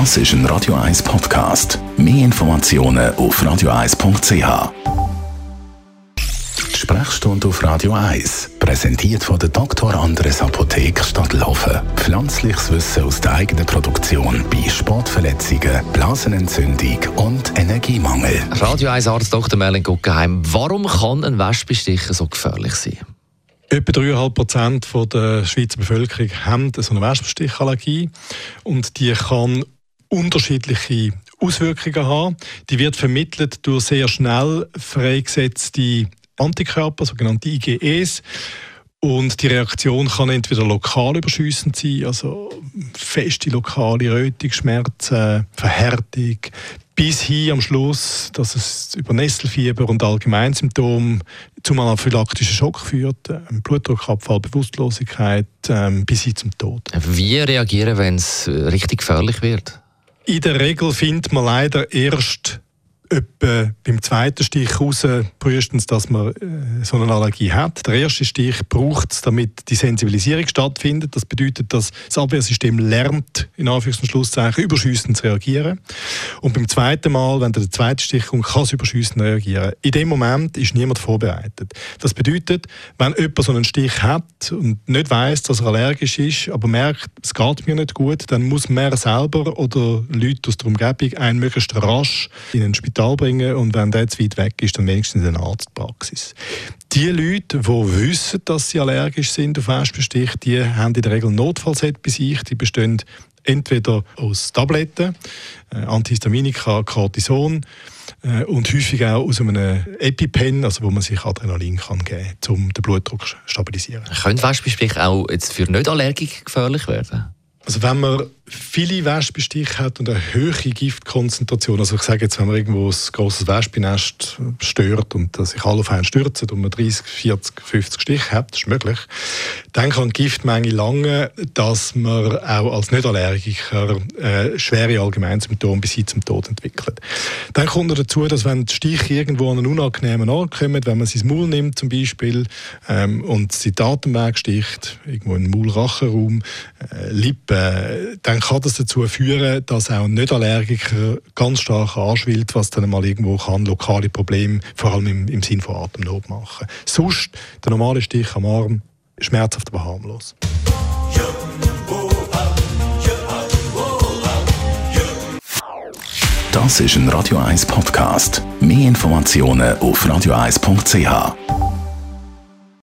Das ist ein Radio 1 Podcast. Mehr Informationen auf radio1.ch. Die Sprechstunde auf Radio 1, präsentiert von der Dr. Andres Apotheke Stadtlaufen. Pflanzliches Wissen aus der eigenen Produktion bei Sportverletzungen, Blasenentzündung und Energiemangel. Radio 1 Arzt Dr. Merlin Guggenheim. Warum kann ein Wespenstich so gefährlich sein? Etwa 3,5 Prozent der Schweizer Bevölkerung haben so eine Wespenstichallergie und die kann unterschiedliche Auswirkungen haben. Die wird vermittelt durch sehr schnell freigesetzte Antikörper, sogenannte IgEs. Und die Reaktion kann entweder lokal überschüssend sein, also feste lokale Rötungsschmerzen, Verhärtung, bis hin am Schluss, dass es über Nesselfieber und Allgemeinsymptome zum anaphylaktischen Schock führt, Blutdruckabfall, Bewusstlosigkeit ähm, bis hin zum Tod. Wie reagieren, wenn es richtig gefährlich wird? In der Regel findet man leider erst etwa beim zweiten Stich heraus, frühestens, dass man äh, so eine Allergie hat. Der erste Stich braucht es, damit die Sensibilisierung stattfindet. Das bedeutet, dass das Abwehrsystem lernt, in Anführungs- und Schlusszeichen, überschüssend zu reagieren. Und beim zweiten Mal, wenn der zweite Stich kommt, kann es überschüssend reagieren. In dem Moment ist niemand vorbereitet. Das bedeutet, wenn jemand so einen Stich hat und nicht weiß, dass er allergisch ist, aber merkt, es geht mir nicht gut, dann muss man selber oder Leute aus der Umgebung einen möglichst rasch in ein Spital Spital bringen und wenn der zu weit weg ist, dann wenigstens in eine Arztpraxis. Die Leute, die wissen, dass sie allergisch sind auf Wespenstich, die haben in der Regel Notfallset bei sich. Die bestehen entweder aus Tabletten, äh, Antihistaminika, Cortison äh, und häufig auch aus einem EpiPen, also wo man sich Adrenalin kann geben kann, um den Blutdruck zu stabilisieren. Können Wespenstiche auch jetzt für Nicht-Allergiker gefährlich werden? Also wenn man viele Wespenstiche hat und eine hohe Giftkonzentration, also ich sage jetzt, wenn man irgendwo ein grosses Wespennest stört und sich alle auf einen stürzen und man 30, 40, 50 Stiche hat, das ist möglich, dann kann die Giftmenge lange, dass man auch als Nicht-Allergiker äh, schwere Allgemeinsymptome bis hin zum Tod entwickelt. Dann kommt noch dazu, dass wenn die Stiche irgendwo an einen unangenehmen Ort kommen, wenn man sie ins Maul nimmt zum Beispiel ähm, und sie den Atemweg sticht, irgendwo in den Maulrachenraum, äh, Lippen, dann dann kann das dazu führen, dass auch Nicht-Allergiker ganz stark anschwillt, was dann mal irgendwo kann lokale Probleme, vor allem im, im Sinn von Atemnot machen. Sonst, der normale Stich am Arm, schmerzhaft, aber harmlos. Das ist ein Radio 1 Podcast. Mehr Informationen auf radio1.ch.